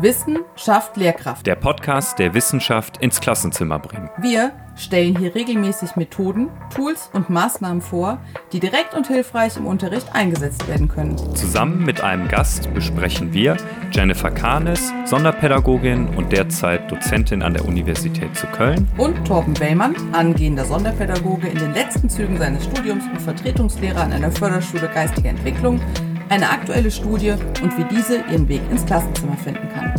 Wissen schafft Lehrkraft. Der Podcast, der Wissenschaft ins Klassenzimmer bringt. Wir stellen hier regelmäßig Methoden, Tools und Maßnahmen vor, die direkt und hilfreich im Unterricht eingesetzt werden können. Zusammen mit einem Gast besprechen wir, Jennifer Kahnes, Sonderpädagogin und derzeit Dozentin an der Universität zu Köln, Und Torben Wellmann, angehender Sonderpädagoge in den letzten Zügen seines Studiums und Vertretungslehrer an einer Förderschule Geistige Entwicklung, eine aktuelle Studie und wie diese ihren Weg ins Klassenzimmer finden kann.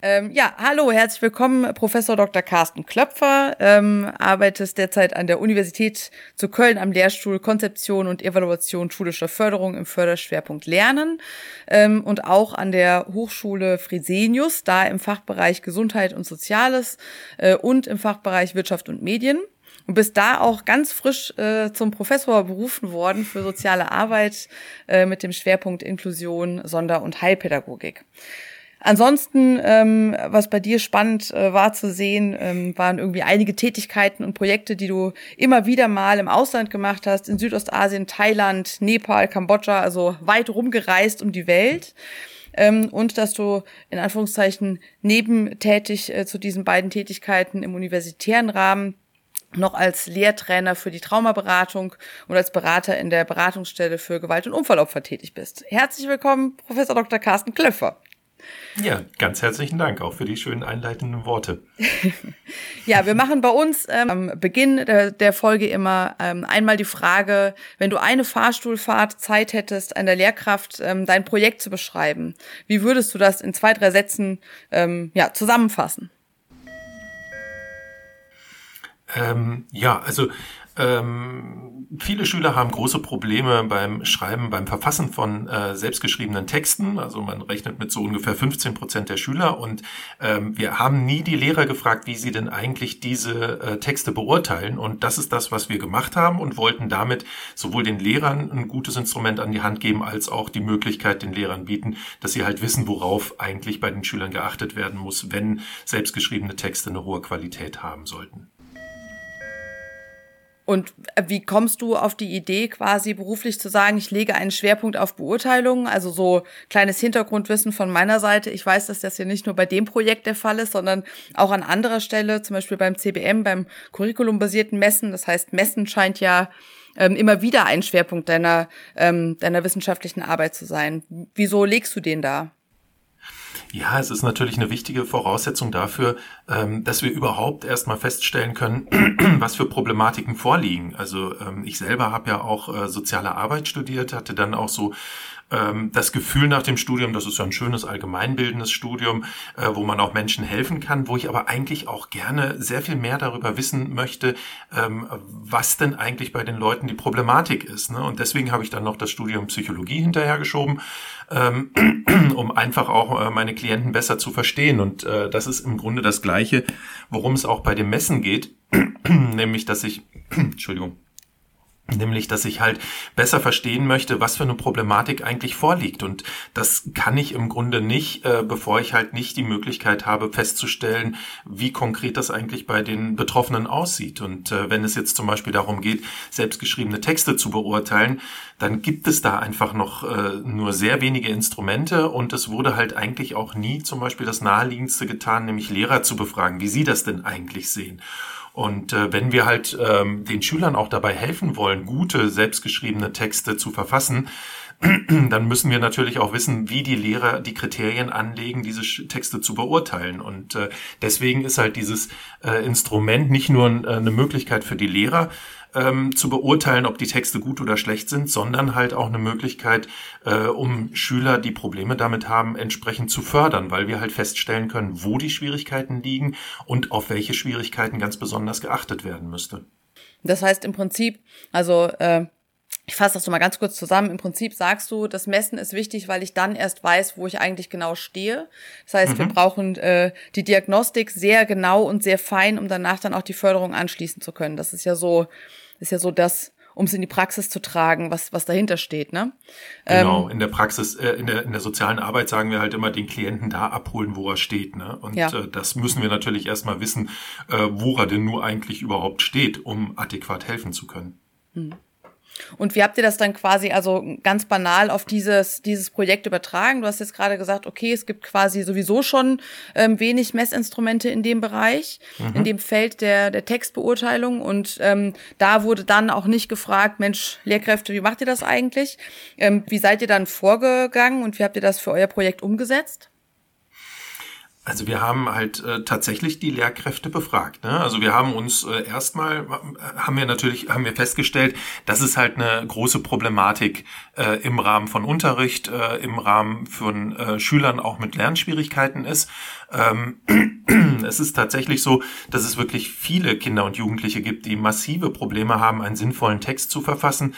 Ähm, ja, hallo, herzlich willkommen, Professor Dr. Carsten Klöpfer, ähm, arbeitest derzeit an der Universität zu Köln am Lehrstuhl Konzeption und Evaluation schulischer Förderung im Förderschwerpunkt Lernen ähm, und auch an der Hochschule Fresenius, da im Fachbereich Gesundheit und Soziales äh, und im Fachbereich Wirtschaft und Medien und bist da auch ganz frisch äh, zum Professor berufen worden für soziale Arbeit äh, mit dem Schwerpunkt Inklusion, Sonder- und Heilpädagogik. Ansonsten, ähm, was bei dir spannend äh, war zu sehen, ähm, waren irgendwie einige Tätigkeiten und Projekte, die du immer wieder mal im Ausland gemacht hast, in Südostasien, Thailand, Nepal, Kambodscha, also weit rumgereist um die Welt. Ähm, und dass du in Anführungszeichen nebentätig äh, zu diesen beiden Tätigkeiten im universitären Rahmen noch als Lehrtrainer für die Traumaberatung und als Berater in der Beratungsstelle für Gewalt- und Unfallopfer tätig bist. Herzlich willkommen, Professor Dr. Carsten Klöffer. Ja, ganz herzlichen Dank auch für die schönen einleitenden Worte. ja, wir machen bei uns ähm, am Beginn der, der Folge immer ähm, einmal die Frage, wenn du eine Fahrstuhlfahrt Zeit hättest, einer Lehrkraft ähm, dein Projekt zu beschreiben, wie würdest du das in zwei, drei Sätzen ähm, ja, zusammenfassen? Ähm, ja, also ähm, viele Schüler haben große Probleme beim Schreiben, beim Verfassen von äh, selbstgeschriebenen Texten. Also man rechnet mit so ungefähr 15 Prozent der Schüler. Und ähm, wir haben nie die Lehrer gefragt, wie sie denn eigentlich diese äh, Texte beurteilen. Und das ist das, was wir gemacht haben und wollten damit sowohl den Lehrern ein gutes Instrument an die Hand geben, als auch die Möglichkeit den Lehrern bieten, dass sie halt wissen, worauf eigentlich bei den Schülern geachtet werden muss, wenn selbstgeschriebene Texte eine hohe Qualität haben sollten. Und wie kommst du auf die Idee, quasi beruflich zu sagen, ich lege einen Schwerpunkt auf Beurteilung? Also so kleines Hintergrundwissen von meiner Seite. Ich weiß, dass das ja nicht nur bei dem Projekt der Fall ist, sondern auch an anderer Stelle, zum Beispiel beim CBM, beim curriculumbasierten Messen. Das heißt, Messen scheint ja ähm, immer wieder ein Schwerpunkt deiner, ähm, deiner wissenschaftlichen Arbeit zu sein. Wieso legst du den da? Ja, es ist natürlich eine wichtige Voraussetzung dafür, ähm, dass wir überhaupt erstmal feststellen können, was für Problematiken vorliegen. Also ähm, ich selber habe ja auch äh, soziale Arbeit studiert, hatte dann auch so ähm, das Gefühl nach dem Studium, das ist ja ein schönes allgemeinbildendes Studium, äh, wo man auch Menschen helfen kann, wo ich aber eigentlich auch gerne sehr viel mehr darüber wissen möchte, ähm, was denn eigentlich bei den Leuten die Problematik ist. Ne? Und deswegen habe ich dann noch das Studium Psychologie hinterhergeschoben, ähm, um einfach auch äh, meine Klienten besser zu verstehen. Und äh, das ist im Grunde das Gleiche, worum es auch bei dem Messen geht, nämlich dass ich, Entschuldigung, Nämlich, dass ich halt besser verstehen möchte, was für eine Problematik eigentlich vorliegt. Und das kann ich im Grunde nicht, äh, bevor ich halt nicht die Möglichkeit habe, festzustellen, wie konkret das eigentlich bei den Betroffenen aussieht. Und äh, wenn es jetzt zum Beispiel darum geht, selbstgeschriebene Texte zu beurteilen, dann gibt es da einfach noch äh, nur sehr wenige Instrumente. Und es wurde halt eigentlich auch nie zum Beispiel das Naheliegendste getan, nämlich Lehrer zu befragen, wie sie das denn eigentlich sehen. Und äh, wenn wir halt ähm, den Schülern auch dabei helfen wollen, gute selbstgeschriebene Texte zu verfassen, dann müssen wir natürlich auch wissen, wie die Lehrer die Kriterien anlegen, diese Texte zu beurteilen. Und äh, deswegen ist halt dieses äh, Instrument nicht nur äh, eine Möglichkeit für die Lehrer, ähm, zu beurteilen, ob die Texte gut oder schlecht sind, sondern halt auch eine Möglichkeit, äh, um Schüler, die Probleme damit haben, entsprechend zu fördern, weil wir halt feststellen können, wo die Schwierigkeiten liegen und auf welche Schwierigkeiten ganz besonders geachtet werden müsste. Das heißt im Prinzip, also äh, ich fasse das so mal ganz kurz zusammen. Im Prinzip sagst du, das Messen ist wichtig, weil ich dann erst weiß, wo ich eigentlich genau stehe. Das heißt, mhm. wir brauchen äh, die Diagnostik sehr genau und sehr fein, um danach dann auch die Förderung anschließen zu können. Das ist ja so, ist ja so das, um es in die Praxis zu tragen, was, was dahinter steht, ne? Genau, ähm, in der Praxis, äh, in, der, in der sozialen Arbeit sagen wir halt immer, den Klienten da abholen, wo er steht, ne? Und ja. äh, das müssen wir natürlich erstmal wissen, äh, wo er denn nur eigentlich überhaupt steht, um adäquat helfen zu können. Hm. Und wie habt ihr das dann quasi also ganz banal auf dieses, dieses Projekt übertragen? Du hast jetzt gerade gesagt, okay, es gibt quasi sowieso schon ähm, wenig Messinstrumente in dem Bereich, mhm. in dem Feld der, der Textbeurteilung. Und ähm, da wurde dann auch nicht gefragt, Mensch, Lehrkräfte, wie macht ihr das eigentlich? Ähm, wie seid ihr dann vorgegangen und wie habt ihr das für euer Projekt umgesetzt? Also wir haben halt äh, tatsächlich die Lehrkräfte befragt. Ne? Also wir haben uns äh, erstmal äh, haben wir natürlich haben wir festgestellt, dass es halt eine große Problematik äh, im Rahmen von Unterricht, äh, im Rahmen von äh, Schülern auch mit Lernschwierigkeiten ist. Ähm, es ist tatsächlich so, dass es wirklich viele Kinder und Jugendliche gibt, die massive Probleme haben, einen sinnvollen Text zu verfassen.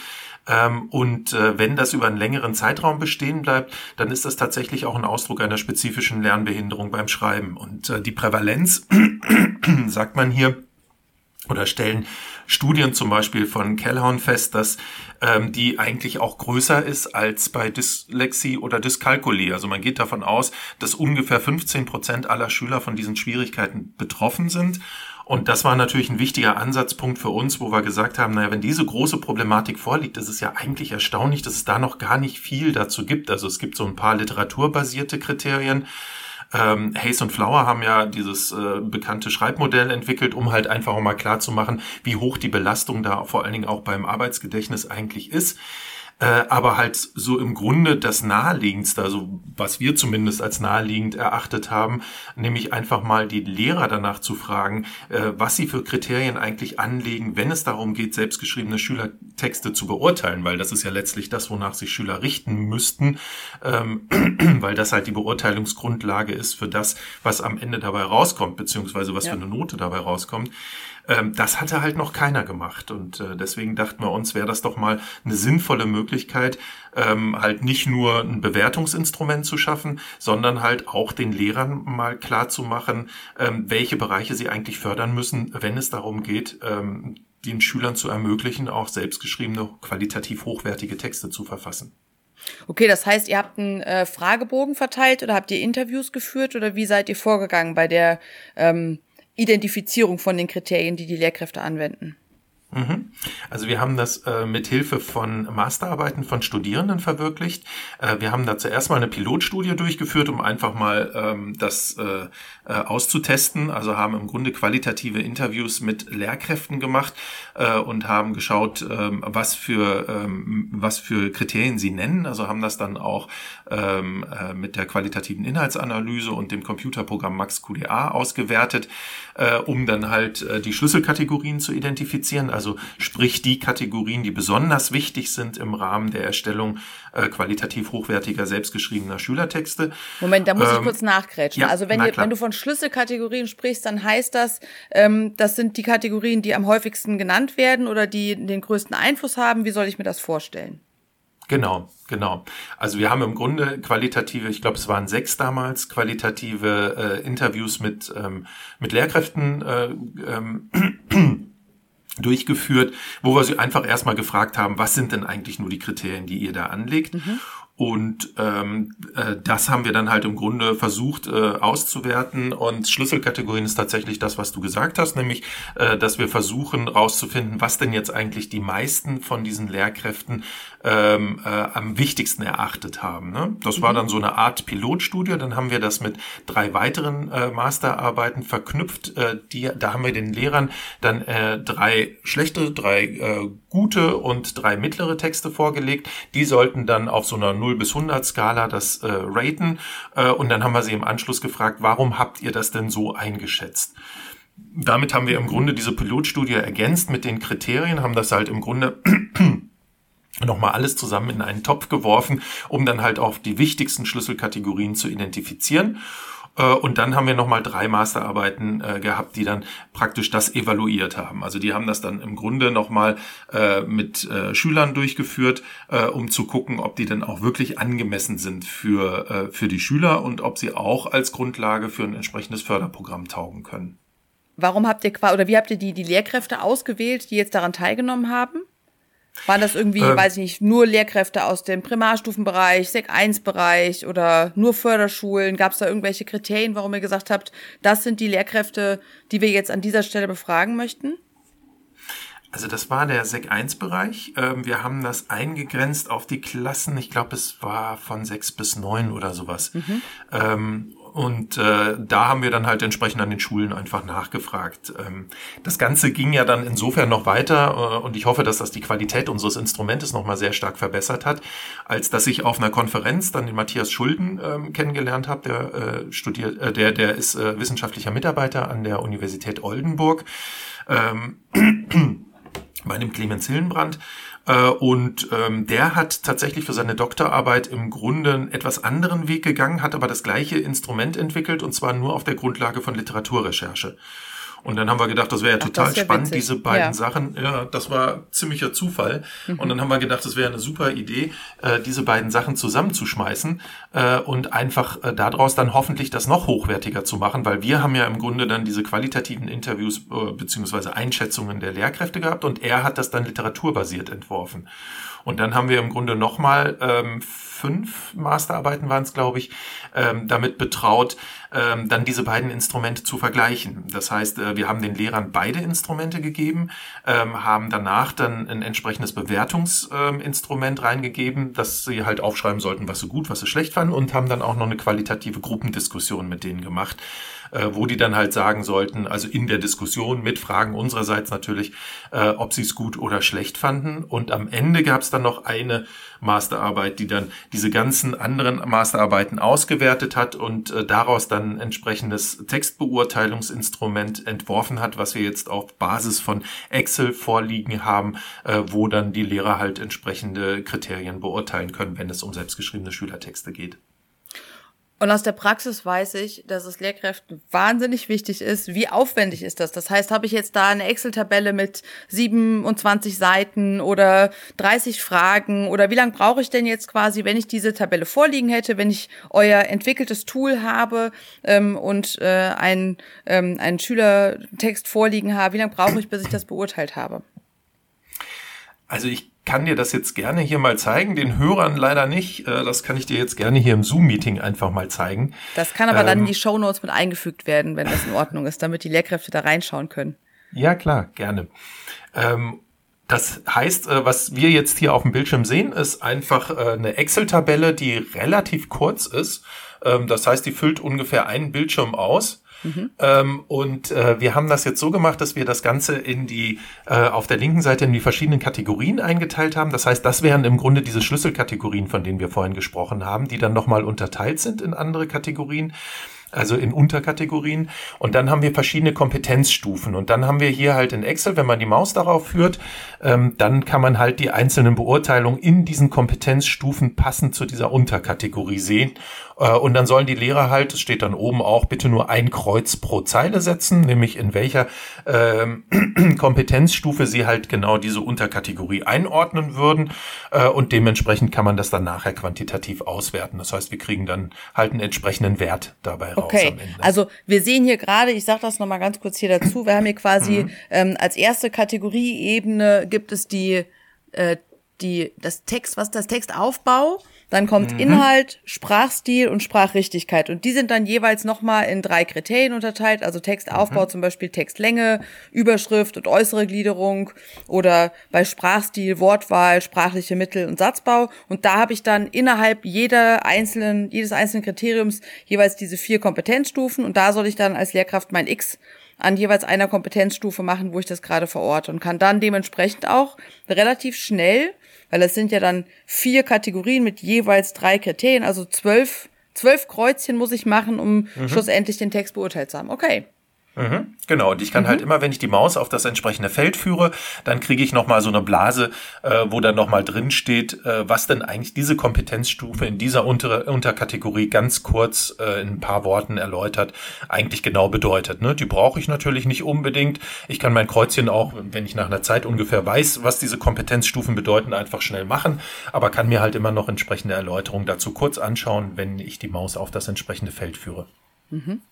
Ähm, und äh, wenn das über einen längeren Zeitraum bestehen bleibt, dann ist das tatsächlich auch ein Ausdruck einer spezifischen Lernbehinderung beim Schreiben. Und äh, die Prävalenz, sagt man hier, oder stellen Studien zum Beispiel von Kellhorn fest, dass ähm, die eigentlich auch größer ist als bei Dyslexie oder Dyskalkulie. Also man geht davon aus, dass ungefähr 15 Prozent aller Schüler von diesen Schwierigkeiten betroffen sind. Und das war natürlich ein wichtiger Ansatzpunkt für uns, wo wir gesagt haben, naja, wenn diese große Problematik vorliegt, ist es ja eigentlich erstaunlich, dass es da noch gar nicht viel dazu gibt. Also es gibt so ein paar literaturbasierte Kriterien. Ähm, Hayes und Flower haben ja dieses äh, bekannte Schreibmodell entwickelt, um halt einfach auch mal klar zu machen, wie hoch die Belastung da vor allen Dingen auch beim Arbeitsgedächtnis eigentlich ist. Äh, aber halt so im Grunde das Naheliegendste, also was wir zumindest als naheliegend erachtet haben, nämlich einfach mal die Lehrer danach zu fragen, äh, was sie für Kriterien eigentlich anlegen, wenn es darum geht, selbstgeschriebene Schülertexte zu beurteilen, weil das ist ja letztlich das, wonach sich Schüler richten müssten, ähm, weil das halt die Beurteilungsgrundlage ist für das, was am Ende dabei rauskommt, beziehungsweise was ja. für eine Note dabei rauskommt. Ähm, das hatte halt noch keiner gemacht. Und äh, deswegen dachten wir uns, wäre das doch mal eine sinnvolle Möglichkeit, ähm, halt nicht nur ein Bewertungsinstrument zu schaffen, sondern halt auch den Lehrern mal klar zu machen, ähm, welche Bereiche sie eigentlich fördern müssen, wenn es darum geht, ähm, den Schülern zu ermöglichen, auch selbstgeschriebene, qualitativ hochwertige Texte zu verfassen. Okay, das heißt, ihr habt einen äh, Fragebogen verteilt oder habt ihr Interviews geführt oder wie seid ihr vorgegangen bei der ähm, Identifizierung von den Kriterien, die die Lehrkräfte anwenden. Mhm. Also wir haben das äh, mit Hilfe von Masterarbeiten von Studierenden verwirklicht. Äh, wir haben da zuerst mal eine Pilotstudie durchgeführt, um einfach mal ähm, das äh, äh, auszutesten. Also haben im Grunde qualitative Interviews mit Lehrkräften gemacht äh, und haben geschaut, ähm, was für ähm, was für Kriterien sie nennen. Also haben das dann auch ähm, äh, mit der qualitativen Inhaltsanalyse und dem Computerprogramm MaxQDA ausgewertet, um dann halt die Schlüsselkategorien zu identifizieren also sprich die Kategorien, die besonders wichtig sind im Rahmen der Erstellung äh, qualitativ hochwertiger, selbstgeschriebener Schülertexte. Moment, da muss ähm, ich kurz nachgrätschen. Ja, also wenn, ihr, wenn du von Schlüsselkategorien sprichst, dann heißt das, ähm, das sind die Kategorien, die am häufigsten genannt werden oder die den größten Einfluss haben. Wie soll ich mir das vorstellen? Genau, genau. Also wir haben im Grunde qualitative, ich glaube es waren sechs damals, qualitative äh, Interviews mit, ähm, mit Lehrkräften äh, ähm, durchgeführt, wo wir sie einfach erstmal gefragt haben, was sind denn eigentlich nur die Kriterien, die ihr da anlegt? Mhm. Und ähm, äh, das haben wir dann halt im Grunde versucht äh, auszuwerten. Und Schlüsselkategorien ist tatsächlich das, was du gesagt hast, nämlich, äh, dass wir versuchen rauszufinden, was denn jetzt eigentlich die meisten von diesen Lehrkräften ähm, äh, am wichtigsten erachtet haben. Ne? Das war mhm. dann so eine Art Pilotstudie. Dann haben wir das mit drei weiteren äh, Masterarbeiten verknüpft. Äh, die, da haben wir den Lehrern dann äh, drei schlechte, drei äh, gute und drei mittlere Texte vorgelegt. Die sollten dann auf so einer 0 bis 100 Skala das äh, raten. Äh, und dann haben wir sie im Anschluss gefragt, warum habt ihr das denn so eingeschätzt? Damit haben wir im Grunde diese Pilotstudie ergänzt mit den Kriterien, haben das halt im Grunde nochmal alles zusammen in einen Topf geworfen, um dann halt auch die wichtigsten Schlüsselkategorien zu identifizieren. Äh, und dann haben wir nochmal drei Masterarbeiten äh, gehabt, die dann praktisch das evaluiert haben. Also die haben das dann im Grunde nochmal äh, mit äh, Schülern durchgeführt, äh, um zu gucken, ob die dann auch wirklich angemessen sind für, äh, für die Schüler und ob sie auch als Grundlage für ein entsprechendes Förderprogramm taugen können. Warum habt ihr oder wie habt ihr die, die Lehrkräfte ausgewählt, die jetzt daran teilgenommen haben? Waren das irgendwie, ähm, weiß ich nicht, nur Lehrkräfte aus dem Primarstufenbereich, Sek 1 Bereich oder nur Förderschulen? Gab es da irgendwelche Kriterien, warum ihr gesagt habt, das sind die Lehrkräfte, die wir jetzt an dieser Stelle befragen möchten? Also das war der Sek 1 Bereich. Ähm, wir haben das eingegrenzt auf die Klassen. Ich glaube, es war von 6 bis 9 oder sowas. Mhm. Und äh, da haben wir dann halt entsprechend an den Schulen einfach nachgefragt. Ähm, das Ganze ging ja dann insofern noch weiter äh, und ich hoffe, dass das die Qualität unseres Instrumentes nochmal sehr stark verbessert hat, als dass ich auf einer Konferenz dann den Matthias Schulden ähm, kennengelernt habe, der äh, studiert, äh, der, der ist äh, wissenschaftlicher Mitarbeiter an der Universität Oldenburg. Ähm, bei dem Clemens Hillenbrand. Äh, und ähm, der hat tatsächlich für seine Doktorarbeit im Grunde einen etwas anderen Weg gegangen, hat aber das gleiche Instrument entwickelt und zwar nur auf der Grundlage von Literaturrecherche. Und dann haben wir gedacht, das wäre ja total spannend, witzig. diese beiden ja. Sachen. Ja, das war ziemlicher Zufall. Mhm. Und dann haben wir gedacht, das wäre eine super Idee, äh, diese beiden Sachen zusammenzuschmeißen äh, und einfach äh, daraus dann hoffentlich das noch hochwertiger zu machen, weil wir haben ja im Grunde dann diese qualitativen Interviews äh, beziehungsweise Einschätzungen der Lehrkräfte gehabt und er hat das dann literaturbasiert entworfen. Und dann haben wir im Grunde nochmal ähm, fünf Masterarbeiten waren es, glaube ich, ähm, damit betraut, ähm, dann diese beiden Instrumente zu vergleichen. Das heißt, äh, wir haben den Lehrern beide Instrumente gegeben, ähm, haben danach dann ein entsprechendes Bewertungsinstrument ähm, reingegeben, dass sie halt aufschreiben sollten, was sie gut, was sie schlecht fanden und haben dann auch noch eine qualitative Gruppendiskussion mit denen gemacht äh, wo die dann halt sagen sollten, also in der Diskussion mit Fragen unsererseits natürlich, äh, ob sie es gut oder schlecht fanden. Und am Ende gab es dann noch eine Masterarbeit, die dann diese ganzen anderen Masterarbeiten ausgewertet hat und äh, daraus dann ein entsprechendes Textbeurteilungsinstrument entworfen hat, was wir jetzt auf Basis von Excel vorliegen haben, äh, wo dann die Lehrer halt entsprechende Kriterien beurteilen können, wenn es um selbstgeschriebene Schülertexte geht. Und aus der Praxis weiß ich, dass es Lehrkräften wahnsinnig wichtig ist. Wie aufwendig ist das? Das heißt, habe ich jetzt da eine Excel-Tabelle mit 27 Seiten oder 30 Fragen oder wie lange brauche ich denn jetzt quasi, wenn ich diese Tabelle vorliegen hätte, wenn ich euer entwickeltes Tool habe ähm, und äh, einen, ähm, einen Schülertext vorliegen habe, wie lange brauche ich, bis ich das beurteilt habe? Also ich kann dir das jetzt gerne hier mal zeigen, den Hörern leider nicht. Äh, das kann ich dir jetzt gerne hier im Zoom-Meeting einfach mal zeigen. Das kann aber ähm, dann in die Show Notes mit eingefügt werden, wenn das in Ordnung ist, damit die Lehrkräfte da reinschauen können. Ja, klar, gerne. Ähm, das heißt, äh, was wir jetzt hier auf dem Bildschirm sehen, ist einfach äh, eine Excel-Tabelle, die relativ kurz ist. Ähm, das heißt, die füllt ungefähr einen Bildschirm aus. Mhm. Ähm, und äh, wir haben das jetzt so gemacht, dass wir das Ganze in die äh, auf der linken Seite in die verschiedenen Kategorien eingeteilt haben. Das heißt, das wären im Grunde diese Schlüsselkategorien, von denen wir vorhin gesprochen haben, die dann nochmal unterteilt sind in andere Kategorien also in Unterkategorien. Und dann haben wir verschiedene Kompetenzstufen. Und dann haben wir hier halt in Excel, wenn man die Maus darauf führt, ähm, dann kann man halt die einzelnen Beurteilungen in diesen Kompetenzstufen passend zu dieser Unterkategorie sehen. Äh, und dann sollen die Lehrer halt, es steht dann oben auch, bitte nur ein Kreuz pro Zeile setzen, nämlich in welcher ähm, Kompetenzstufe sie halt genau diese Unterkategorie einordnen würden. Äh, und dementsprechend kann man das dann nachher quantitativ auswerten. Das heißt, wir kriegen dann halt einen entsprechenden Wert dabei raus. Okay, also wir sehen hier gerade, ich sage das nochmal ganz kurz hier dazu, wir haben hier quasi mhm. ähm, als erste Kategorieebene gibt es die, äh, die, das Text, was das Textaufbau dann kommt mhm. Inhalt, Sprachstil und Sprachrichtigkeit. Und die sind dann jeweils nochmal in drei Kriterien unterteilt. Also Textaufbau mhm. zum Beispiel Textlänge, Überschrift und äußere Gliederung oder bei Sprachstil Wortwahl, sprachliche Mittel und Satzbau. Und da habe ich dann innerhalb jeder einzelnen, jedes einzelnen Kriteriums jeweils diese vier Kompetenzstufen. Und da soll ich dann als Lehrkraft mein X an jeweils einer Kompetenzstufe machen, wo ich das gerade verorte und kann dann dementsprechend auch relativ schnell weil es sind ja dann vier Kategorien mit jeweils drei Kriterien, also zwölf, zwölf Kreuzchen muss ich machen, um mhm. schlussendlich den Text beurteilt zu haben. Okay. Mhm, genau, und ich kann mhm. halt immer, wenn ich die Maus auf das entsprechende Feld führe, dann kriege ich nochmal so eine Blase, äh, wo dann nochmal drin steht, äh, was denn eigentlich diese Kompetenzstufe in dieser Unter Unterkategorie ganz kurz äh, in ein paar Worten erläutert, eigentlich genau bedeutet. Ne? Die brauche ich natürlich nicht unbedingt. Ich kann mein Kreuzchen auch, wenn ich nach einer Zeit ungefähr weiß, was diese Kompetenzstufen bedeuten, einfach schnell machen, aber kann mir halt immer noch entsprechende Erläuterungen dazu kurz anschauen, wenn ich die Maus auf das entsprechende Feld führe. Mhm.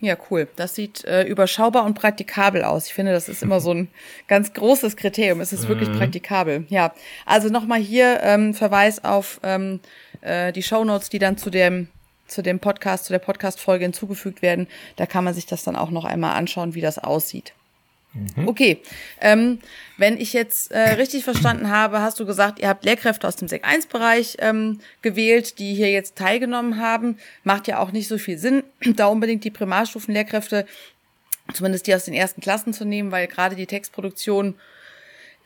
Ja, cool. Das sieht äh, überschaubar und praktikabel aus. Ich finde, das ist immer so ein ganz großes Kriterium. Es ist mhm. wirklich praktikabel. Ja, also nochmal hier ähm, Verweis auf ähm, äh, die Show Notes, die dann zu dem zu dem Podcast, zu der Podcast-Folge hinzugefügt werden. Da kann man sich das dann auch noch einmal anschauen, wie das aussieht. Mhm. Okay, ähm, wenn ich jetzt äh, richtig verstanden habe, hast du gesagt, ihr habt Lehrkräfte aus dem Sek 1 Bereich ähm, gewählt, die hier jetzt teilgenommen haben. Macht ja auch nicht so viel Sinn, da unbedingt die Primarstufenlehrkräfte, zumindest die aus den ersten Klassen zu nehmen, weil gerade die Textproduktion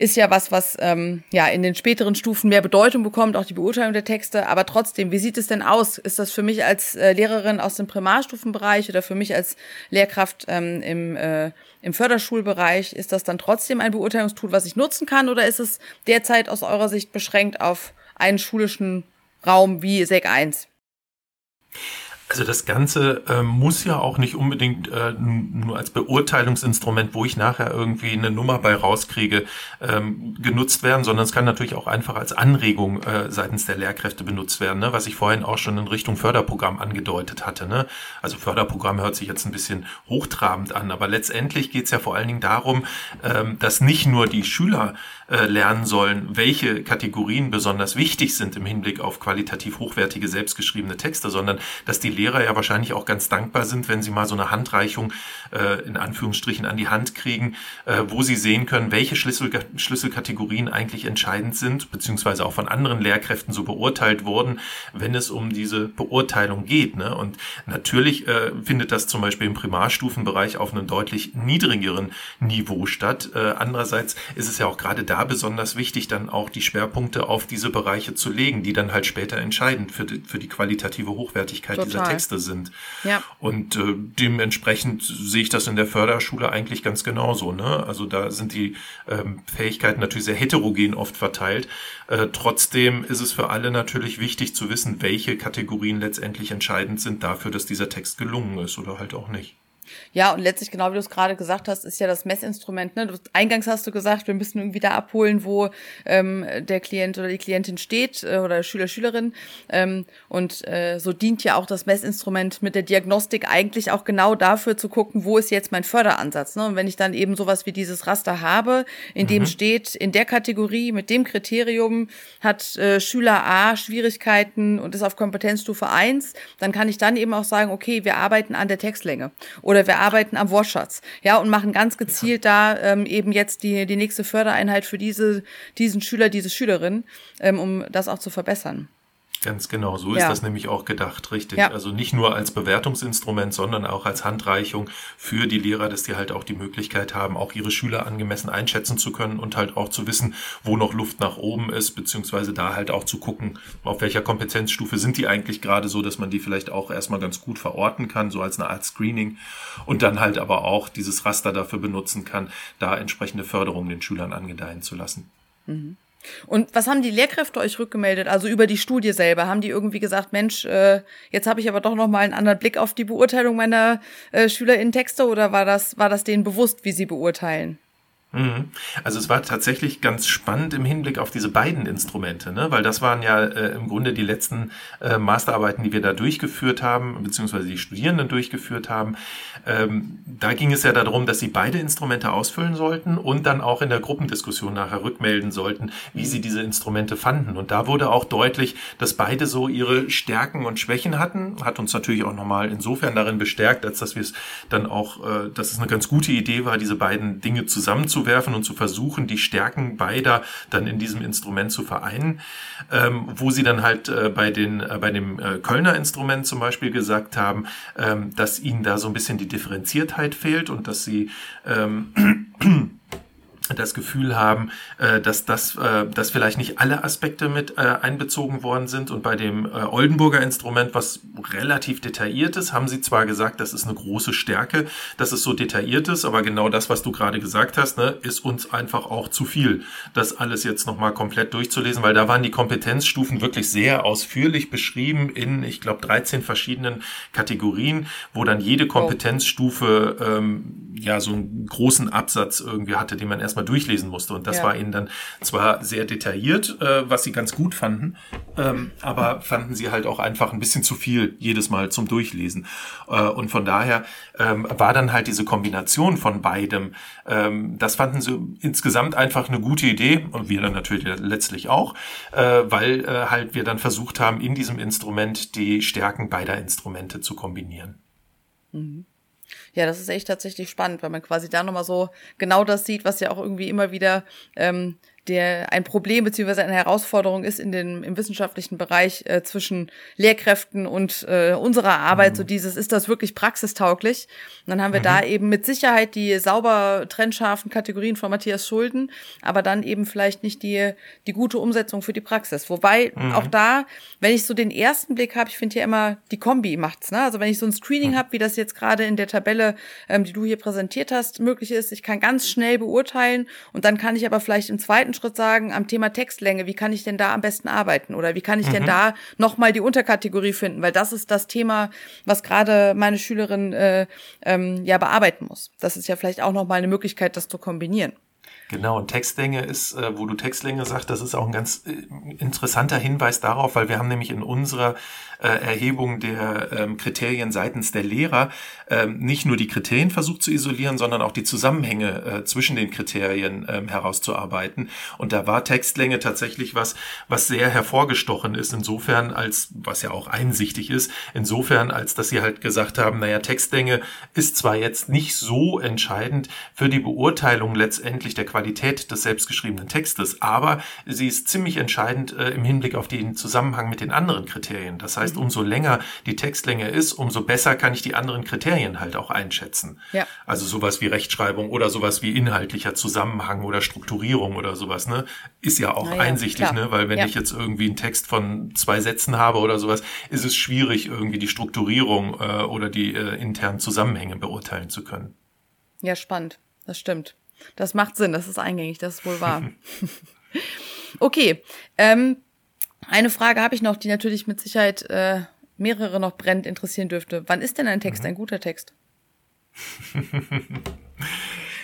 ist ja was, was ähm, ja in den späteren Stufen mehr Bedeutung bekommt, auch die Beurteilung der Texte. Aber trotzdem, wie sieht es denn aus? Ist das für mich als äh, Lehrerin aus dem Primarstufenbereich oder für mich als Lehrkraft ähm, im, äh, im Förderschulbereich, ist das dann trotzdem ein Beurteilungstool, was ich nutzen kann? Oder ist es derzeit aus eurer Sicht beschränkt auf einen schulischen Raum wie SEC 1? Also das Ganze äh, muss ja auch nicht unbedingt äh, nur als Beurteilungsinstrument, wo ich nachher irgendwie eine Nummer bei rauskriege, ähm, genutzt werden, sondern es kann natürlich auch einfach als Anregung äh, seitens der Lehrkräfte benutzt werden, ne? was ich vorhin auch schon in Richtung Förderprogramm angedeutet hatte. Ne? Also Förderprogramm hört sich jetzt ein bisschen hochtrabend an, aber letztendlich geht es ja vor allen Dingen darum, ähm, dass nicht nur die Schüler äh, lernen sollen, welche Kategorien besonders wichtig sind im Hinblick auf qualitativ hochwertige selbstgeschriebene Texte, sondern dass die Lehrer ja wahrscheinlich auch ganz dankbar sind, wenn sie mal so eine Handreichung äh, in Anführungsstrichen an die Hand kriegen, äh, wo sie sehen können, welche Schlüssel, Schlüsselkategorien eigentlich entscheidend sind, beziehungsweise auch von anderen Lehrkräften so beurteilt wurden, wenn es um diese Beurteilung geht. Ne? Und natürlich äh, findet das zum Beispiel im Primarstufenbereich auf einem deutlich niedrigeren Niveau statt. Äh, andererseits ist es ja auch gerade da besonders wichtig, dann auch die Schwerpunkte auf diese Bereiche zu legen, die dann halt später entscheidend für die, für die qualitative Hochwertigkeit Total. dieser Texte sind. Ja. Und äh, dementsprechend sehe ich das in der Förderschule eigentlich ganz genauso. Ne? Also da sind die ähm, Fähigkeiten natürlich sehr heterogen oft verteilt. Äh, trotzdem ist es für alle natürlich wichtig zu wissen, welche Kategorien letztendlich entscheidend sind dafür, dass dieser Text gelungen ist oder halt auch nicht. Ja, und letztlich, genau wie du es gerade gesagt hast, ist ja das Messinstrument. Ne? Du, eingangs hast du gesagt, wir müssen irgendwie da abholen, wo ähm, der Klient oder die Klientin steht äh, oder Schüler, Schülerin. Ähm, und äh, so dient ja auch das Messinstrument mit der Diagnostik eigentlich auch genau dafür zu gucken, wo ist jetzt mein Förderansatz. Ne? Und wenn ich dann eben sowas wie dieses Raster habe, in dem mhm. steht, in der Kategorie mit dem Kriterium hat äh, Schüler A Schwierigkeiten und ist auf Kompetenzstufe 1, dann kann ich dann eben auch sagen, okay, wir arbeiten an der Textlänge. Oder wir arbeiten am Wortschatz, ja, und machen ganz gezielt da ähm, eben jetzt die, die nächste Fördereinheit für diese, diesen Schüler, diese Schülerin, ähm, um das auch zu verbessern. Ganz genau, so ja. ist das nämlich auch gedacht, richtig. Ja. Also nicht nur als Bewertungsinstrument, sondern auch als Handreichung für die Lehrer, dass die halt auch die Möglichkeit haben, auch ihre Schüler angemessen einschätzen zu können und halt auch zu wissen, wo noch Luft nach oben ist, beziehungsweise da halt auch zu gucken, auf welcher Kompetenzstufe sind die eigentlich gerade so, dass man die vielleicht auch erstmal ganz gut verorten kann, so als eine Art Screening und dann halt aber auch dieses Raster dafür benutzen kann, da entsprechende Förderungen den Schülern angedeihen zu lassen. Mhm. Und was haben die Lehrkräfte euch rückgemeldet? Also über die Studie selber haben die irgendwie gesagt, Mensch, äh, jetzt habe ich aber doch noch mal einen anderen Blick auf die Beurteilung meiner äh, Schüler in Texte oder war das war das denen bewusst, wie sie beurteilen? Mhm. Also es war tatsächlich ganz spannend im Hinblick auf diese beiden Instrumente, ne? weil das waren ja äh, im Grunde die letzten äh, Masterarbeiten, die wir da durchgeführt haben, beziehungsweise die Studierenden durchgeführt haben. Ähm, da ging es ja darum, dass sie beide Instrumente ausfüllen sollten und dann auch in der Gruppendiskussion nachher rückmelden sollten, wie sie diese Instrumente fanden. Und da wurde auch deutlich, dass beide so ihre Stärken und Schwächen hatten. Hat uns natürlich auch nochmal insofern darin bestärkt, als dass wir es dann auch, äh, dass es eine ganz gute Idee war, diese beiden Dinge zusammenzuführen zusammenzuwerfen und zu versuchen, die Stärken beider dann in diesem Instrument zu vereinen, ähm, wo sie dann halt äh, bei, den, äh, bei dem äh, Kölner Instrument zum Beispiel gesagt haben, ähm, dass ihnen da so ein bisschen die Differenziertheit fehlt und dass sie ähm, das Gefühl haben, äh, dass das, äh, dass vielleicht nicht alle Aspekte mit äh, einbezogen worden sind. Und bei dem Oldenburger Instrument, was relativ detailliert ist, haben sie zwar gesagt, das ist eine große Stärke, dass es so detailliert ist, aber genau das, was du gerade gesagt hast, ne, ist uns einfach auch zu viel, das alles jetzt nochmal komplett durchzulesen, weil da waren die Kompetenzstufen wirklich sehr ausführlich beschrieben in, ich glaube, 13 verschiedenen Kategorien, wo dann jede Kompetenzstufe ähm, ja so einen großen Absatz irgendwie hatte, den man erstmal erstmal durchlesen musste. Und das ja. war ihnen dann zwar sehr detailliert, äh, was sie ganz gut fanden, ähm, aber fanden sie halt auch einfach ein bisschen zu viel jedes Mal zum Durchlesen. Äh, und von daher ähm, war dann halt diese Kombination von beidem, ähm, das fanden sie insgesamt einfach eine gute Idee und wir dann natürlich letztlich auch, äh, weil äh, halt wir dann versucht haben, in diesem Instrument die Stärken beider Instrumente zu kombinieren. Mhm. Ja, das ist echt tatsächlich spannend, weil man quasi da nochmal so genau das sieht, was ja auch irgendwie immer wieder ähm, der ein Problem beziehungsweise eine Herausforderung ist in den, im wissenschaftlichen Bereich äh, zwischen Lehrkräften und äh, unserer Arbeit. Mhm. So dieses, ist das wirklich praxistauglich? Und dann haben wir mhm. da eben mit Sicherheit die sauber trennscharfen Kategorien von Matthias Schulden, aber dann eben vielleicht nicht die, die gute Umsetzung für die Praxis. Wobei mhm. auch da, wenn ich so den ersten Blick habe, ich finde ja immer, die Kombi macht's. Ne? Also wenn ich so ein Screening mhm. habe, wie das jetzt gerade in der Tabelle, ähm, die du hier präsentiert hast, möglich ist, ich kann ganz schnell beurteilen und dann kann ich aber vielleicht im zweiten zweiten Schritt sagen, am Thema Textlänge, wie kann ich denn da am besten arbeiten? Oder wie kann ich mhm. denn da nochmal die Unterkategorie finden? Weil das ist das Thema, was gerade meine Schülerin äh, ähm, ja bearbeiten muss. Das ist ja vielleicht auch nochmal eine Möglichkeit, das zu kombinieren. Genau, und Textlänge ist, äh, wo du Textlänge sagst, das ist auch ein ganz äh, interessanter Hinweis darauf, weil wir haben nämlich in unserer äh, Erhebung der ähm, Kriterien seitens der Lehrer ähm, nicht nur die Kriterien versucht zu isolieren, sondern auch die Zusammenhänge äh, zwischen den Kriterien ähm, herauszuarbeiten. Und da war Textlänge tatsächlich was, was sehr hervorgestochen ist, insofern als, was ja auch einsichtig ist, insofern als, dass sie halt gesagt haben, naja, Textlänge ist zwar jetzt nicht so entscheidend für die Beurteilung letztendlich der Qualität des selbstgeschriebenen Textes, aber sie ist ziemlich entscheidend äh, im Hinblick auf den Zusammenhang mit den anderen Kriterien. Das heißt, heißt, umso länger die Textlänge ist, umso besser kann ich die anderen Kriterien halt auch einschätzen. Ja. Also sowas wie Rechtschreibung oder sowas wie inhaltlicher Zusammenhang oder Strukturierung oder sowas, ne? Ist ja auch ja, einsichtig, klar. ne? Weil wenn ja. ich jetzt irgendwie einen Text von zwei Sätzen habe oder sowas, ist es schwierig, irgendwie die Strukturierung äh, oder die äh, internen Zusammenhänge beurteilen zu können. Ja, spannend. Das stimmt. Das macht Sinn, das ist eingängig, das ist wohl wahr. okay. Ähm, eine Frage habe ich noch, die natürlich mit Sicherheit äh, mehrere noch brennend interessieren dürfte. Wann ist denn ein Text mhm. ein guter Text?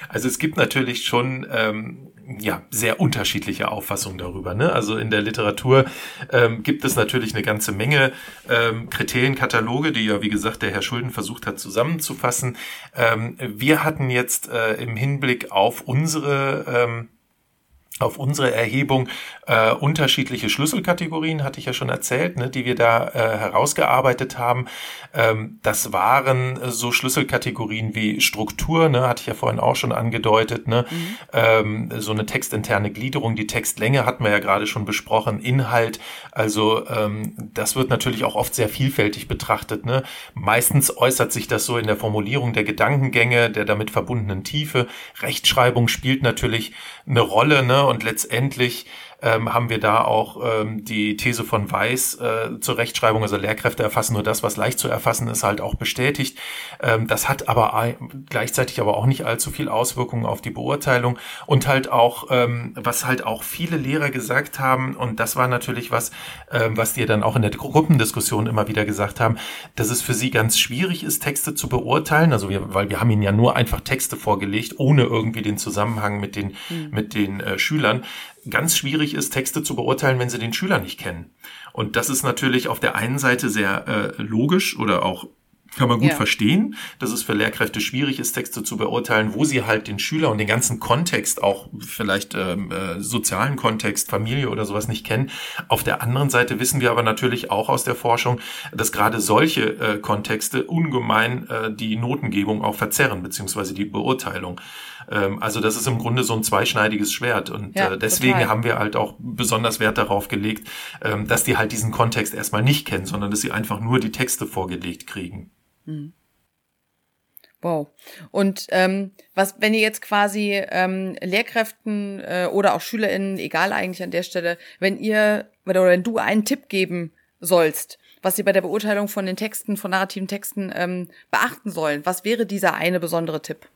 Also es gibt natürlich schon ähm, ja sehr unterschiedliche Auffassungen darüber. Ne? Also in der Literatur ähm, gibt es natürlich eine ganze Menge ähm, Kriterienkataloge, die ja wie gesagt der Herr Schulden versucht hat zusammenzufassen. Ähm, wir hatten jetzt äh, im Hinblick auf unsere ähm, auf unsere Erhebung äh, unterschiedliche Schlüsselkategorien, hatte ich ja schon erzählt, ne, die wir da äh, herausgearbeitet haben. Ähm, das waren so Schlüsselkategorien wie Struktur, ne, hatte ich ja vorhin auch schon angedeutet, ne, mhm. ähm, so eine textinterne Gliederung, die Textlänge hatten wir ja gerade schon besprochen, Inhalt, also ähm, das wird natürlich auch oft sehr vielfältig betrachtet. Ne. Meistens äußert sich das so in der Formulierung der Gedankengänge, der damit verbundenen Tiefe. Rechtschreibung spielt natürlich eine Rolle, ne, und letztendlich ähm, haben wir da auch ähm, die These von Weiß äh, zur Rechtschreibung, also Lehrkräfte erfassen nur das, was leicht zu erfassen ist, halt auch bestätigt. Ähm, das hat aber gleichzeitig aber auch nicht allzu viel Auswirkungen auf die Beurteilung und halt auch, ähm, was halt auch viele Lehrer gesagt haben, und das war natürlich was, ähm, was die dann auch in der Gruppendiskussion immer wieder gesagt haben, dass es für sie ganz schwierig ist, Texte zu beurteilen, also wir, weil wir haben ihnen ja nur einfach Texte vorgelegt, ohne irgendwie den Zusammenhang mit den, mhm. mit den äh, Schülern ganz schwierig ist, Texte zu beurteilen, wenn sie den Schüler nicht kennen. Und das ist natürlich auf der einen Seite sehr äh, logisch oder auch kann man gut ja. verstehen, dass es für Lehrkräfte schwierig ist, Texte zu beurteilen, wo sie halt den Schüler und den ganzen Kontext, auch vielleicht ähm, äh, sozialen Kontext, Familie oder sowas nicht kennen. Auf der anderen Seite wissen wir aber natürlich auch aus der Forschung, dass gerade solche äh, Kontexte ungemein äh, die Notengebung auch verzerren, beziehungsweise die Beurteilung. Ähm, also das ist im Grunde so ein zweischneidiges Schwert. Und ja, äh, deswegen total. haben wir halt auch besonders Wert darauf gelegt, ähm, dass die halt diesen Kontext erstmal nicht kennen, sondern dass sie einfach nur die Texte vorgelegt kriegen. Mhm. Wow. Und ähm, was, wenn ihr jetzt quasi ähm, Lehrkräften äh, oder auch SchülerInnen, egal eigentlich an der Stelle, wenn ihr oder wenn du einen Tipp geben sollst, was sie bei der Beurteilung von den Texten, von narrativen Texten ähm, beachten sollen, was wäre dieser eine besondere Tipp?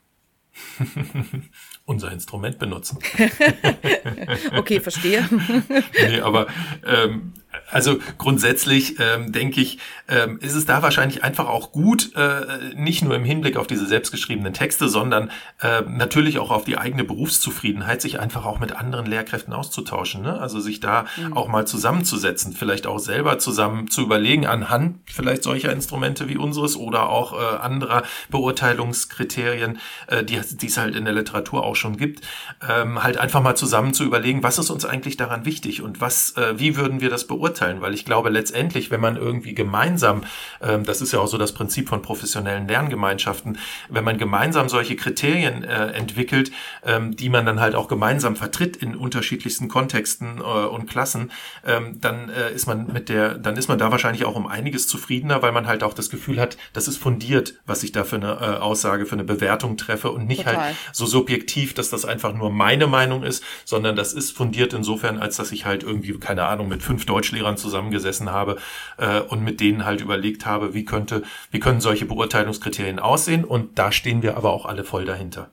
unser Instrument benutzen. okay, verstehe. nee, aber ähm, also grundsätzlich ähm, denke ich, ähm, ist es da wahrscheinlich einfach auch gut, äh, nicht nur im Hinblick auf diese selbstgeschriebenen Texte, sondern äh, natürlich auch auf die eigene Berufszufriedenheit, sich einfach auch mit anderen Lehrkräften auszutauschen. Ne? Also sich da mhm. auch mal zusammenzusetzen, vielleicht auch selber zusammen zu überlegen, anhand vielleicht solcher Instrumente wie unseres oder auch äh, anderer Beurteilungskriterien, äh, die, die es halt in der Literatur auch schon gibt, ähm, halt einfach mal zusammen zu überlegen, was ist uns eigentlich daran wichtig und was, äh, wie würden wir das beurteilen? Beurteilen, weil ich glaube letztendlich, wenn man irgendwie gemeinsam, ähm, das ist ja auch so das Prinzip von professionellen Lerngemeinschaften, wenn man gemeinsam solche Kriterien äh, entwickelt, ähm, die man dann halt auch gemeinsam vertritt in unterschiedlichsten Kontexten äh, und Klassen, ähm, dann äh, ist man mit der, dann ist man da wahrscheinlich auch um einiges zufriedener, weil man halt auch das Gefühl hat, das ist fundiert, was ich da für eine äh, Aussage, für eine Bewertung treffe und nicht halt Total. halt so subjektiv, dass das einfach nur meine Meinung ist, sondern das ist fundiert insofern, als dass ich halt irgendwie, keine Ahnung, mit fünf Deutschlehrern zusammengesessen habe äh, und mit denen halt überlegt habe, wie könnte, wie können solche Beurteilungskriterien aussehen und da stehen wir aber auch alle voll dahinter.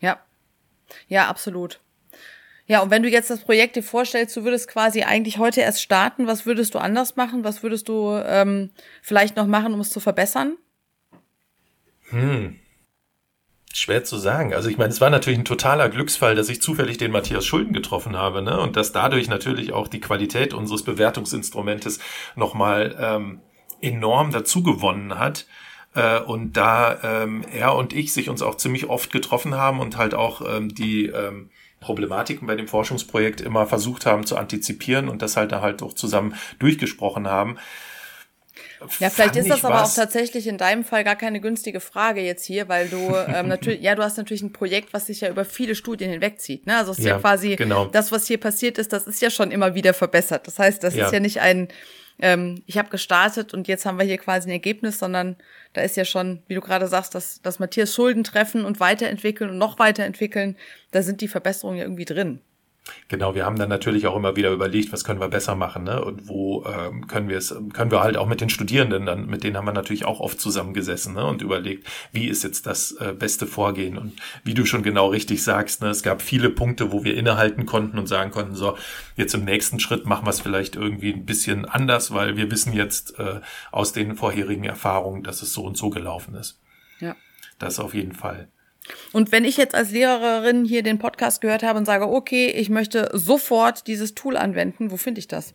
Ja. Ja, absolut. Ja, und wenn du jetzt das Projekt dir vorstellst, du würdest quasi eigentlich heute erst starten, was würdest du anders machen? Was würdest du ähm, vielleicht noch machen, um es zu verbessern? Hm. Schwer zu sagen. Also ich meine, es war natürlich ein totaler Glücksfall, dass ich zufällig den Matthias Schulden getroffen habe, ne? Und dass dadurch natürlich auch die Qualität unseres Bewertungsinstrumentes nochmal ähm, enorm dazu gewonnen hat. Äh, und da ähm, er und ich sich uns auch ziemlich oft getroffen haben und halt auch ähm, die ähm, Problematiken bei dem Forschungsprojekt immer versucht haben zu antizipieren und das halt da halt auch zusammen durchgesprochen haben, ja, vielleicht ist das aber auch tatsächlich in deinem Fall gar keine günstige Frage jetzt hier, weil du ähm, natürlich, ja, du hast natürlich ein Projekt, was sich ja über viele Studien hinwegzieht. Ne? Also es ist ja, ja quasi genau. das, was hier passiert ist, das ist ja schon immer wieder verbessert. Das heißt, das ja. ist ja nicht ein, ähm, ich habe gestartet und jetzt haben wir hier quasi ein Ergebnis, sondern da ist ja schon, wie du gerade sagst, dass, dass Matthias Schulden treffen und weiterentwickeln und noch weiterentwickeln, da sind die Verbesserungen ja irgendwie drin. Genau, wir haben dann natürlich auch immer wieder überlegt, was können wir besser machen, ne? Und wo ähm, können wir es, können wir halt auch mit den Studierenden dann, mit denen haben wir natürlich auch oft zusammengesessen, ne? Und überlegt, wie ist jetzt das äh, beste Vorgehen? Und wie du schon genau richtig sagst, ne, es gab viele Punkte, wo wir innehalten konnten und sagen konnten, so, jetzt im nächsten Schritt machen wir es vielleicht irgendwie ein bisschen anders, weil wir wissen jetzt äh, aus den vorherigen Erfahrungen, dass es so und so gelaufen ist. Ja. Das auf jeden Fall. Und wenn ich jetzt als Lehrerin hier den Podcast gehört habe und sage, okay, ich möchte sofort dieses Tool anwenden, wo finde ich das?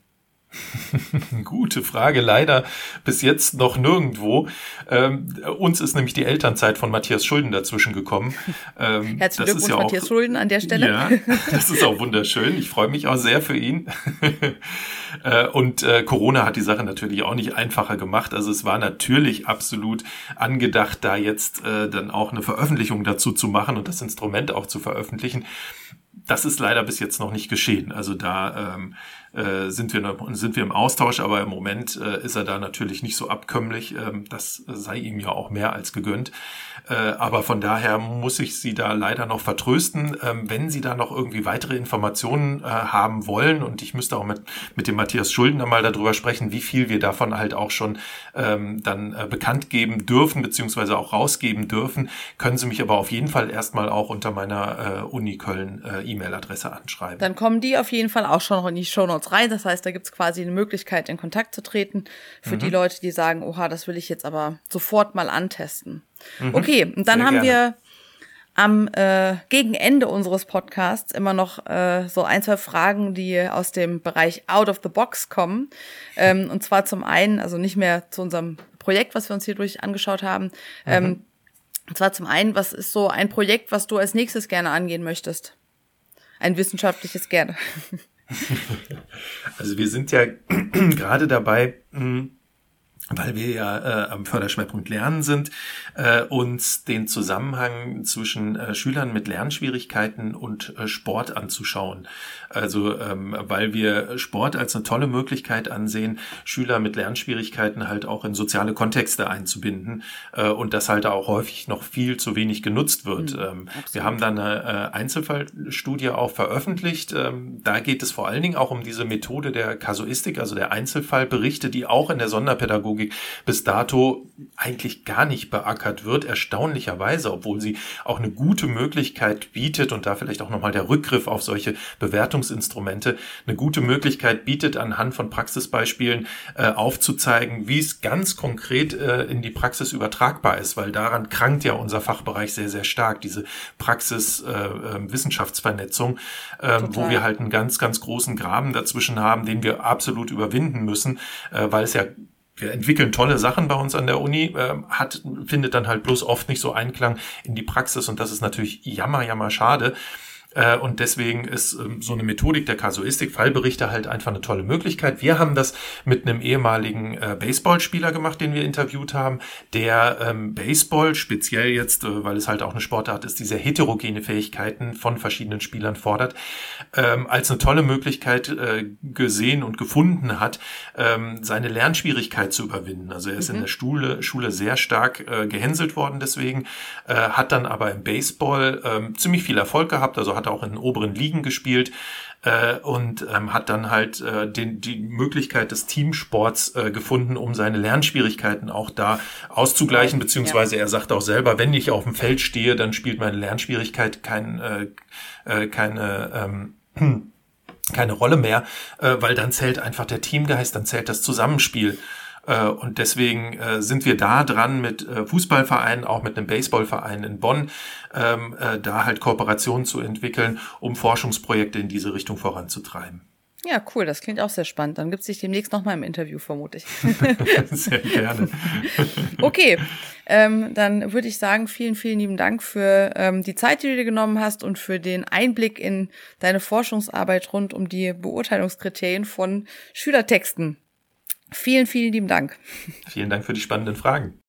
Gute Frage, leider bis jetzt noch nirgendwo. Ähm, uns ist nämlich die Elternzeit von Matthias Schulden dazwischen gekommen. Ähm, Herzlichen Glückwunsch, ja Matthias Schulden an der Stelle. Ja, das ist auch wunderschön. Ich freue mich auch sehr für ihn. äh, und äh, Corona hat die Sache natürlich auch nicht einfacher gemacht. Also es war natürlich absolut angedacht, da jetzt äh, dann auch eine Veröffentlichung dazu zu machen und das Instrument auch zu veröffentlichen. Das ist leider bis jetzt noch nicht geschehen. Also da ähm, äh, sind, wir, sind wir im Austausch, aber im Moment äh, ist er da natürlich nicht so abkömmlich. Ähm, das sei ihm ja auch mehr als gegönnt. Äh, aber von daher muss ich Sie da leider noch vertrösten. Ähm, wenn Sie da noch irgendwie weitere Informationen äh, haben wollen, und ich müsste auch mit, mit dem Matthias Schuldner mal darüber sprechen, wie viel wir davon halt auch schon ähm, dann äh, bekannt geben dürfen, beziehungsweise auch rausgeben dürfen, können Sie mich aber auf jeden Fall erstmal auch unter meiner äh, Uni Köln äh, E-Mail-Adresse anschreiben. Dann kommen die auf jeden Fall auch schon noch in die Show Notes rein. Das heißt, da gibt's quasi eine Möglichkeit, in Kontakt zu treten für mhm. die Leute, die sagen, oha, das will ich jetzt aber sofort mal antesten. Mhm. Okay, und dann Sehr haben gerne. wir am äh, gegen Ende unseres Podcasts immer noch äh, so ein, zwei Fragen, die aus dem Bereich Out of the Box kommen. Ähm, und zwar zum einen, also nicht mehr zu unserem Projekt, was wir uns hier durch angeschaut haben. Ähm, mhm. und zwar zum einen, was ist so ein Projekt, was du als nächstes gerne angehen möchtest? Ein wissenschaftliches gerne. Also wir sind ja gerade dabei, hm, weil wir ja äh, am Förderschwerpunkt Lernen sind, äh, uns den Zusammenhang zwischen äh, Schülern mit Lernschwierigkeiten und äh, Sport anzuschauen. Also ähm, weil wir Sport als eine tolle Möglichkeit ansehen, Schüler mit Lernschwierigkeiten halt auch in soziale Kontexte einzubinden äh, und das halt auch häufig noch viel zu wenig genutzt wird. Mhm, wir haben da eine äh, Einzelfallstudie auch veröffentlicht. Ähm, da geht es vor allen Dingen auch um diese Methode der Kasuistik, also der Einzelfallberichte, die auch in der Sonderpädagogik bis dato eigentlich gar nicht beackert wird, erstaunlicherweise, obwohl sie auch eine gute Möglichkeit bietet und da vielleicht auch nochmal der Rückgriff auf solche Bewertungen Bewertungsinstrumente eine gute Möglichkeit bietet, anhand von Praxisbeispielen äh, aufzuzeigen, wie es ganz konkret äh, in die Praxis übertragbar ist, weil daran krankt ja unser Fachbereich sehr, sehr stark, diese Praxis-Wissenschaftsvernetzung, äh, ähm, wo wir halt einen ganz, ganz großen Graben dazwischen haben, den wir absolut überwinden müssen, äh, weil es ja wir entwickeln tolle Sachen bei uns an der Uni, äh, hat, findet dann halt bloß oft nicht so Einklang in die Praxis und das ist natürlich jammer, jammer schade. Äh, und deswegen ist ähm, so eine Methodik der Kasuistik, Fallberichte halt einfach eine tolle Möglichkeit. Wir haben das mit einem ehemaligen äh, Baseballspieler gemacht, den wir interviewt haben, der ähm, Baseball speziell jetzt, äh, weil es halt auch eine Sportart ist, die sehr heterogene Fähigkeiten von verschiedenen Spielern fordert, ähm, als eine tolle Möglichkeit gesehen und gefunden hat, seine Lernschwierigkeit zu überwinden. Also er ist mhm. in der Schule, Schule sehr stark gehänselt worden deswegen, hat dann aber im Baseball ziemlich viel Erfolg gehabt, also hat auch in den oberen Ligen gespielt äh, und ähm, hat dann halt äh, den, die Möglichkeit des Teamsports äh, gefunden, um seine Lernschwierigkeiten auch da auszugleichen, beziehungsweise ja. er sagt auch selber, wenn ich auf dem Feld stehe, dann spielt meine Lernschwierigkeit kein, äh, äh, keine ähm, keine Rolle mehr, äh, weil dann zählt einfach der Teamgeist, dann zählt das Zusammenspiel. Äh, und deswegen äh, sind wir da dran mit äh, Fußballvereinen, auch mit einem Baseballverein in Bonn, ähm, da halt Kooperationen zu entwickeln, um Forschungsprojekte in diese Richtung voranzutreiben. Ja, cool, das klingt auch sehr spannend. Dann gibt es dich demnächst nochmal im Interview, vermute ich. sehr gerne. okay, ähm, dann würde ich sagen, vielen, vielen lieben Dank für ähm, die Zeit, die du dir genommen hast und für den Einblick in deine Forschungsarbeit rund um die Beurteilungskriterien von Schülertexten. Vielen, vielen lieben Dank. Vielen Dank für die spannenden Fragen.